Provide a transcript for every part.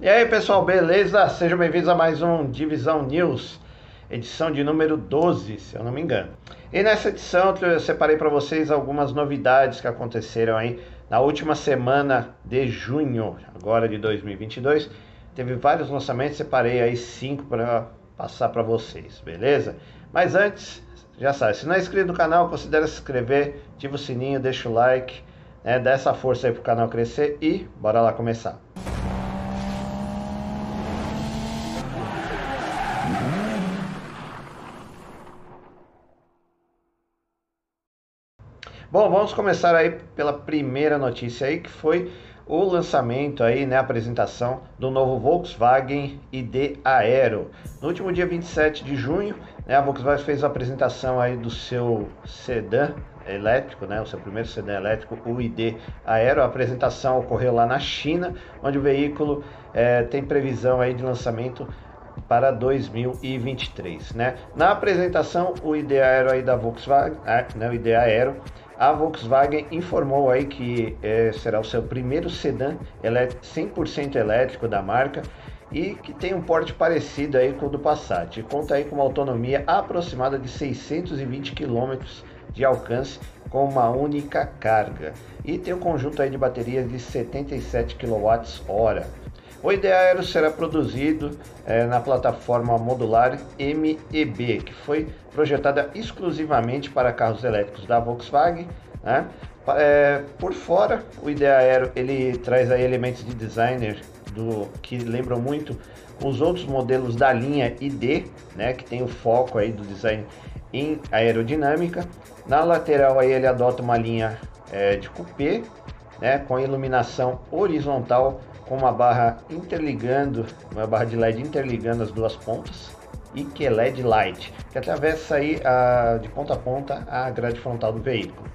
E aí pessoal, beleza? Sejam bem-vindos a mais um Divisão News, edição de número 12, se eu não me engano. E nessa edição eu separei para vocês algumas novidades que aconteceram aí na última semana de junho, agora de 2022. Teve vários lançamentos, separei aí cinco para passar para vocês, beleza? Mas antes, já sabe, se não é inscrito no canal, considere se inscrever, ativa o sininho, deixa o like, né? dá essa força aí pro canal crescer e bora lá começar. Bom, vamos começar aí pela primeira notícia aí, que foi o lançamento aí, né, a apresentação do novo Volkswagen ID Aero. No último dia 27 de junho, né, a Volkswagen fez a apresentação aí do seu sedã elétrico, né, o seu primeiro sedã elétrico, o ID Aero. A apresentação ocorreu lá na China, onde o veículo é, tem previsão aí de lançamento para 2023, né? Na apresentação, o ID Aero aí da Volkswagen, né, o ID Aero, a Volkswagen informou aí que é, será o seu primeiro sedã 100% elétrico da marca e que tem um porte parecido aí com o do Passat. Conta aí com uma autonomia aproximada de 620 km de alcance com uma única carga e tem um conjunto aí de baterias de 77 kWh. O ID Aero será produzido é, na plataforma modular MEB, que foi projetada exclusivamente para carros elétricos da Volkswagen. Né? É, por fora, o ID Aero ele traz aí elementos de designer do que lembram muito os outros modelos da linha ID, né, que tem o foco aí do design em aerodinâmica. Na lateral aí ele adota uma linha é, de coupé, né, com iluminação horizontal com uma barra interligando, uma barra de LED interligando as duas pontas e que é LED Light, que atravessa aí a, de ponta a ponta a grade frontal do veículo.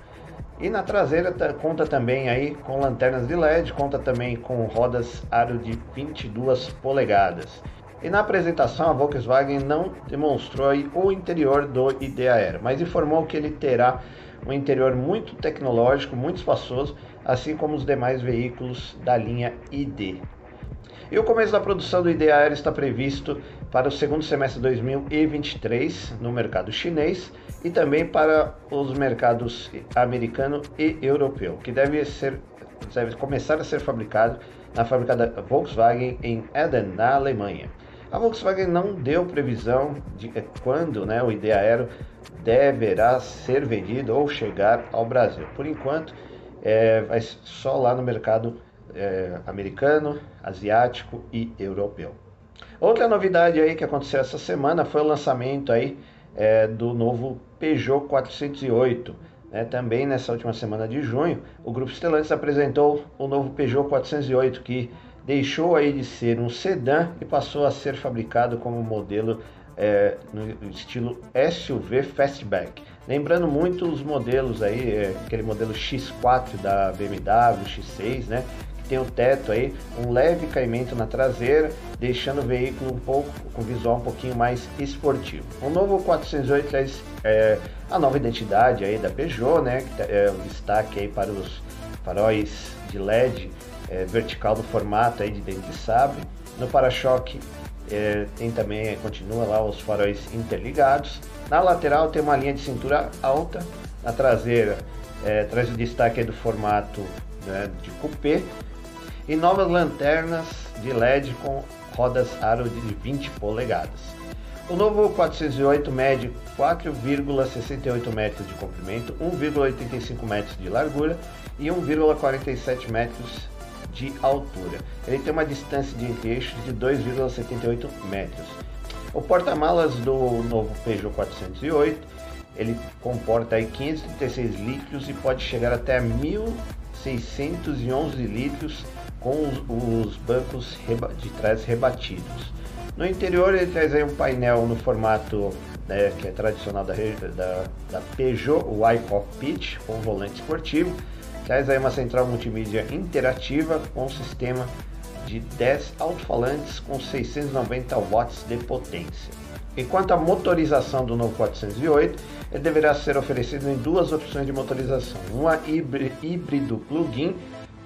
E na traseira conta também aí com lanternas de LED, conta também com rodas aro de 22 polegadas. E na apresentação a Volkswagen não demonstrou o interior do ID Aero, mas informou que ele terá um interior muito tecnológico, muito espaçoso assim como os demais veículos da linha ID. E o começo da produção do ID Aero está previsto para o segundo semestre de 2023 no mercado chinês e também para os mercados americano e europeu, que deve, ser, deve começar a ser fabricado na fábrica da Volkswagen em Eden, na Alemanha. A Volkswagen não deu previsão de quando né, o ID Aero deverá ser vendido ou chegar ao Brasil. Por enquanto, é, vai só lá no mercado é, americano, asiático e europeu. Outra novidade aí que aconteceu essa semana foi o lançamento aí é, do novo Peugeot 408. Né? Também nessa última semana de junho, o Grupo Stellantis apresentou o novo Peugeot 408 que deixou aí de ser um sedã e passou a ser fabricado como modelo é, no estilo SUV Fastback. Lembrando muito os modelos aí, é, aquele modelo X4 da BMW, X6, né? Que tem o teto aí, um leve caimento na traseira, deixando o veículo um pouco com visual um pouquinho mais esportivo. O novo 408 traz é, a nova identidade aí da Peugeot, né? Que tá, é um destaque aí para os faróis de LED é, vertical do formato aí de dente de sabre. No para-choque é, tem também, continua lá os faróis interligados. Na lateral tem uma linha de cintura alta, na traseira é, traz o destaque do formato né, de coupé e novas lanternas de LED com rodas aro de 20 polegadas. O novo 408 mede 4,68 metros de comprimento, 1,85 metros de largura e 1,47 metros de altura. Ele tem uma distância de entre eixos de 2,78 metros. O porta-malas do novo Peugeot 408, ele comporta aí 536 litros e pode chegar até 1.611 litros com os, os bancos de trás rebatidos. No interior ele traz aí um painel no formato né, que é tradicional da, da, da Peugeot, o iCockpit, com volante esportivo. Traz aí uma central multimídia interativa com sistema de 10 alto-falantes com 690 watts de potência. Enquanto a motorização do novo 408, ele deverá ser oferecido em duas opções de motorização. Uma híbrido plug-in,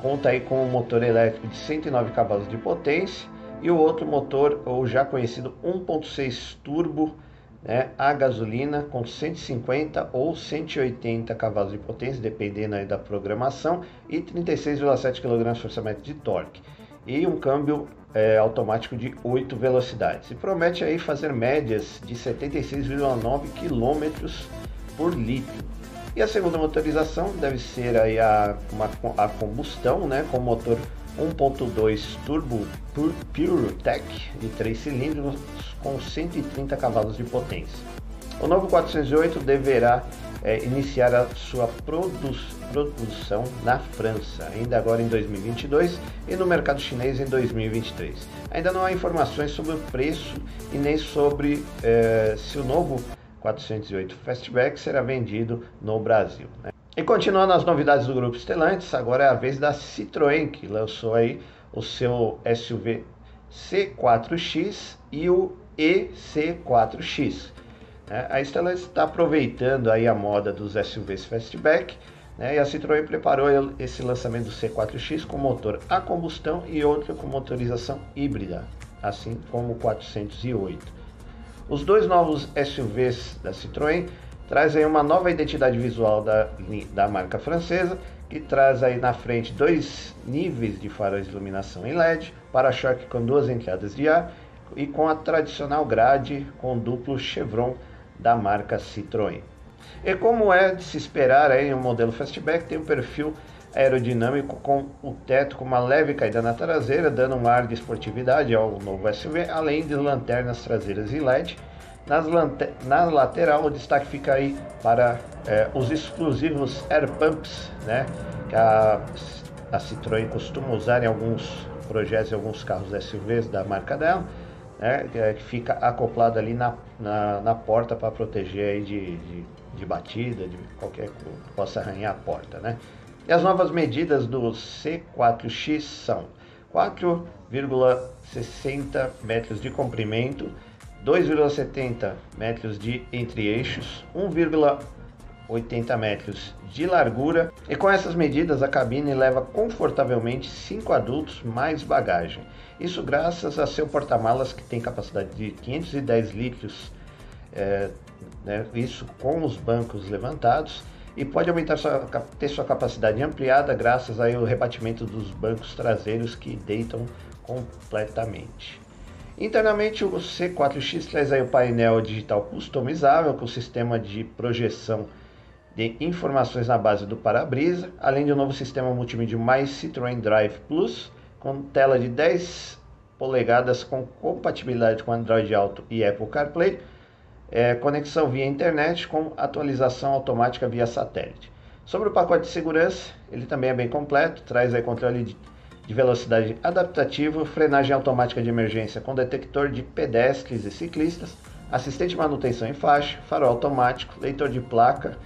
conta aí com um motor elétrico de 109 cavalos de potência, e o outro motor, o já conhecido 1.6 turbo né, a gasolina com 150 ou 180 cavalos de potência, dependendo da programação, e 36,7 kgfm de torque. E um câmbio é, automático de 8 velocidades. E promete aí fazer médias de 76,9 km por litro. E a segunda motorização deve ser aí a, uma, a combustão, né, com motor 1.2 turbo PureTech de 3 cilindros com 130 cavalos de potência. O novo 408 deverá é, iniciar a sua produ produção na França, ainda agora em 2022, e no mercado chinês em 2023. Ainda não há informações sobre o preço e nem sobre é, se o novo 408 Fastback será vendido no Brasil. Né? E continuando as novidades do grupo Stellantis, agora é a vez da Citroën, que lançou aí o seu SUV C4X e o EC4X. É, a Stellantis está aproveitando aí a moda dos SUVs Fastback, né, e a Citroën preparou esse lançamento do C4X com motor a combustão e outro com motorização híbrida, assim como o 408. Os dois novos SUVs da Citroën traz aí uma nova identidade visual da, da marca francesa, que traz aí na frente dois níveis de faróis de iluminação em LED, para-choque com duas entradas de ar e com a tradicional grade com duplo chevron da marca Citroën. E como é de se esperar aí, um modelo Fastback tem um perfil aerodinâmico com o teto com uma leve caída na traseira, dando um ar de esportividade ao novo SUV, além de lanternas traseiras em LED nas na lateral, o destaque fica aí para é, os exclusivos air pumps, né, que a, a Citroën costuma usar em alguns projetos, em alguns carros SUVs da marca dela, né, que, é, que fica acoplado ali na, na, na porta para proteger aí de, de, de, batida, de qualquer coisa que possa arranhar a porta. Né. E as novas medidas do C4X são 4,60 metros de comprimento, 2,70 metros de entre-eixos, 1,80 metros de largura e com essas medidas a cabine leva confortavelmente 5 adultos mais bagagem. Isso graças a seu porta-malas que tem capacidade de 510 litros, é, né, isso com os bancos levantados e pode aumentar sua, ter sua capacidade ampliada graças ao rebatimento dos bancos traseiros que deitam completamente. Internamente, o C4X traz aí o painel digital customizável com sistema de projeção de informações na base do para-brisa, além de um novo sistema multimídia mais Citroën Drive Plus, com tela de 10 polegadas com compatibilidade com Android Auto e Apple CarPlay, é, conexão via internet com atualização automática via satélite. Sobre o pacote de segurança, ele também é bem completo, traz aí controle de de velocidade adaptativo, frenagem automática de emergência com detector de pedestres e ciclistas, assistente de manutenção em faixa, farol automático, leitor de placa,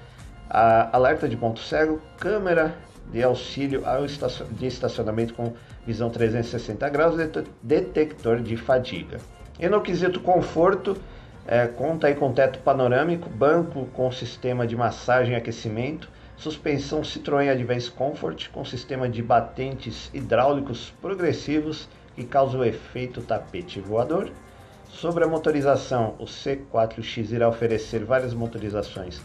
alerta de ponto cego, câmera de auxílio ao de estacionamento com visão 360 graus, detector de fadiga. E no quesito conforto, é, conta aí com teto panorâmico, banco com sistema de massagem e aquecimento, suspensão Citroën Advance Comfort com sistema de batentes hidráulicos progressivos que causa o efeito tapete voador. Sobre a motorização, o C4X irá oferecer várias motorizações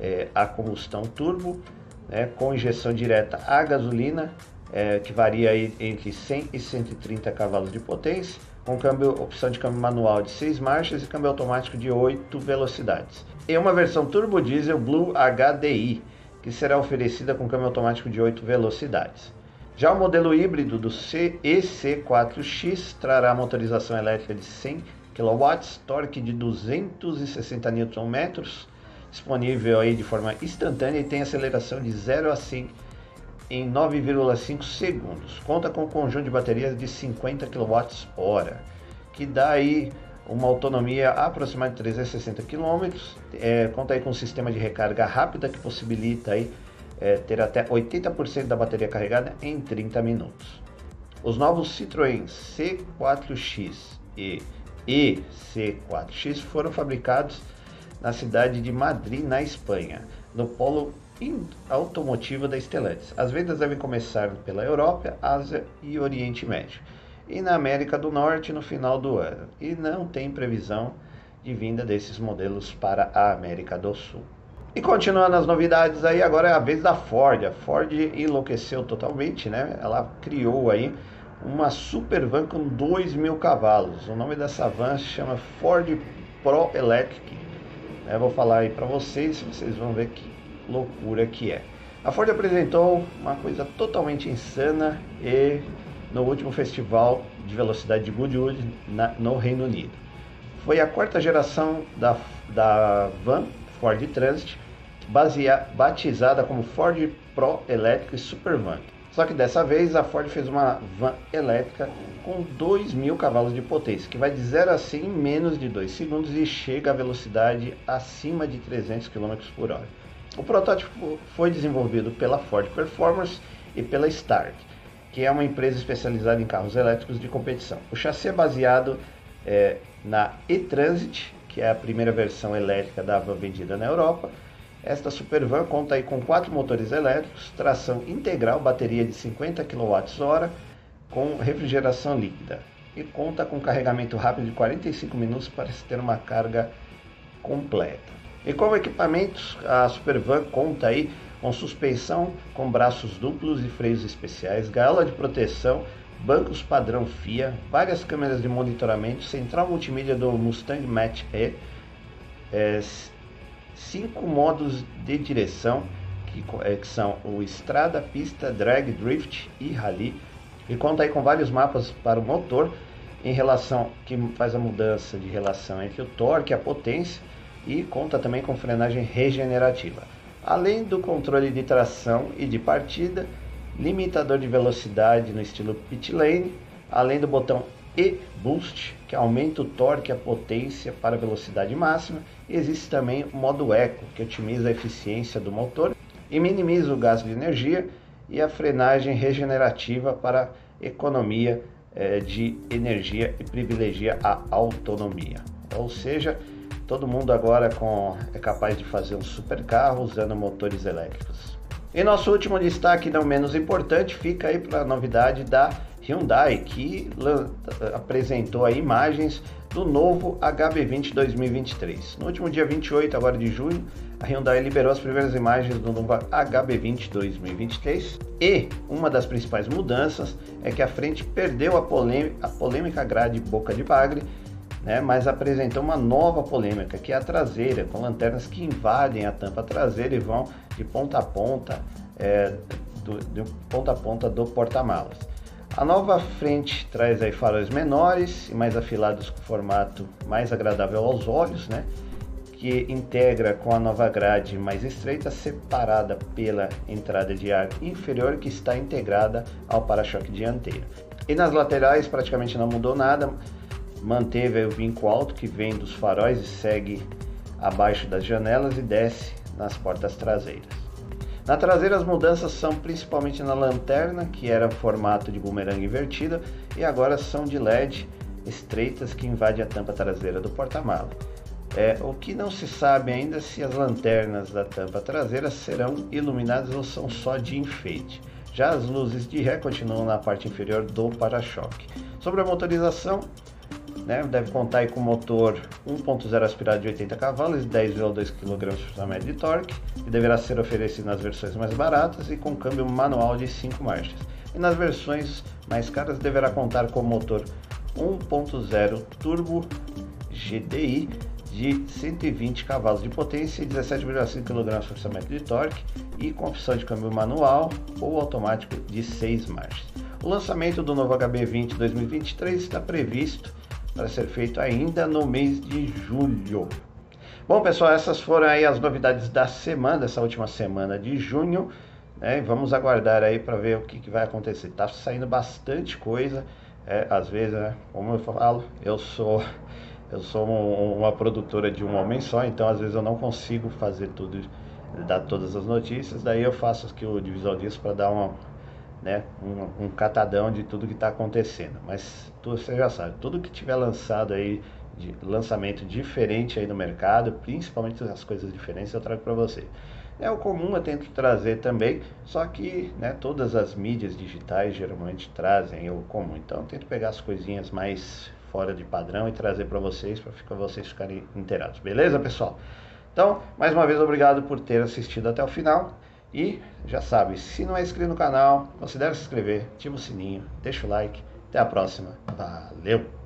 é, a combustão turbo, né, com injeção direta a gasolina, é, que varia aí entre 100 e 130 cavalos de potência, com câmbio, opção de câmbio manual de 6 marchas e câmbio automático de 8 velocidades. E uma versão turbo diesel Blue HDI, que será oferecida com câmbio automático de 8 velocidades. Já o modelo híbrido do EC4X trará motorização elétrica de 100 kW, torque de 260 Nm, disponível aí de forma instantânea e tem aceleração de 0 a 100 em 9,5 segundos. Conta com um conjunto de baterias de 50 kWh, que dá aí uma autonomia aproximada de 360 km, é, conta aí com um sistema de recarga rápida que possibilita aí, é, ter até 80% da bateria carregada em 30 minutos. Os novos Citroën C4X e EC4X foram fabricados na cidade de Madrid, na Espanha, no polo automotivo da Stellantis. As vendas devem começar pela Europa, Ásia e Oriente Médio. E na América do Norte no final do ano. E não tem previsão de vinda desses modelos para a América do Sul. E continuando as novidades aí, agora é a vez da Ford. A Ford enlouqueceu totalmente, né? Ela criou aí uma super van com 2 mil cavalos. O nome dessa van se chama Ford Pro Electric. Eu vou falar aí para vocês, vocês vão ver que loucura que é. A Ford apresentou uma coisa totalmente insana e no último festival de velocidade de Goodwood na, no Reino Unido. Foi a quarta geração da, da van Ford Transit, batizada como Ford Pro Electric Supervan. Só que dessa vez a Ford fez uma van elétrica com 2 mil cavalos de potência, que vai de 0 a 100 em menos de 2 segundos e chega a velocidade acima de 300 km por hora. O protótipo foi desenvolvido pela Ford Performance e pela Stark, que é uma empresa especializada em carros elétricos de competição. O chassi é baseado é, na e-Transit, que é a primeira versão elétrica da van vendida na Europa, esta Supervan conta aí com quatro motores elétricos, tração integral, bateria de 50 kWh com refrigeração líquida e conta com carregamento rápido de 45 minutos para se ter uma carga completa. E como equipamentos, a Supervan conta aí com suspensão com braços duplos e freios especiais, gaiola de proteção, bancos padrão FIA, várias câmeras de monitoramento, central multimídia do Mustang Mach-E, é, cinco modos de direção, que, é, que são o estrada, pista, drag, drift e rally, e conta aí com vários mapas para o motor, em relação que faz a mudança de relação entre o torque e a potência, e conta também com frenagem regenerativa. Além do controle de tração e de partida, limitador de velocidade no estilo pit lane, além do botão e Boost, que aumenta o torque e a potência para a velocidade máxima. Existe também o modo Eco, que otimiza a eficiência do motor e minimiza o gasto de energia, e a frenagem regenerativa para economia eh, de energia e privilegia a autonomia. Ou seja, todo mundo agora com, é capaz de fazer um super carro usando motores elétricos. E nosso último destaque, não menos importante, fica aí para a novidade da Hyundai, que apresentou imagens do novo HB20 2023. No último dia 28 agora de junho, a Hyundai liberou as primeiras imagens do novo HB20 2023 e uma das principais mudanças é que a frente perdeu a polêmica grade boca de bagre, né, mas apresentou uma nova polêmica, que é a traseira, com lanternas que invadem a tampa traseira e vão de ponta a ponta, é, do, de ponta a ponta do porta-malas. A nova frente traz aí faróis menores e mais afilados com formato mais agradável aos olhos, né? Que integra com a nova grade mais estreita, separada pela entrada de ar inferior que está integrada ao para-choque dianteiro. E nas laterais praticamente não mudou nada, manteve o vinco alto que vem dos faróis e segue abaixo das janelas e desce nas portas traseiras. Na traseira as mudanças são principalmente na lanterna, que era formato de bumerangue invertida, e agora são de LED estreitas que invadem a tampa traseira do porta-mala. É, o que não se sabe ainda se as lanternas da tampa traseira serão iluminadas ou são só de enfeite. Já as luzes de ré continuam na parte inferior do para-choque. Sobre a motorização, né? Deve contar aí com motor 1.0 aspirado de 80 cavalos e 10,2 kgfm de torque, que deverá ser oferecido nas versões mais baratas e com câmbio manual de 5 marchas. E nas versões mais caras deverá contar com motor 1.0 turbo GDI de 120 cavalos de potência e 17,5 kgfm de torque e com opção de câmbio manual ou automático de 6 marchas. O lançamento do novo HB20 2023 está previsto para ser feito ainda no mês de julho. Bom, pessoal, essas foram aí as novidades da semana, dessa última semana de junho. Né? Vamos aguardar aí para ver o que, que, vai acontecer. Tá saindo bastante coisa. É, às vezes, né, como eu falo, eu sou eu sou um, uma produtora de um homem só, então às vezes eu não consigo fazer tudo, dar todas as notícias. Daí eu faço aqui o divisão disso para dar uma né, um, um catadão de tudo que está acontecendo. Mas você já sabe, tudo que tiver lançado aí, de lançamento diferente aí no mercado, principalmente as coisas diferentes, eu trago para você. É o comum, eu tento trazer também, só que né, todas as mídias digitais geralmente trazem o comum. Então eu tento pegar as coisinhas mais fora de padrão e trazer para vocês, para vocês ficarem inteirados. Beleza, pessoal? Então, mais uma vez, obrigado por ter assistido até o final. E já sabe, se não é inscrito no canal, considere se inscrever, ativa o sininho, deixa o like. Até a próxima. Valeu!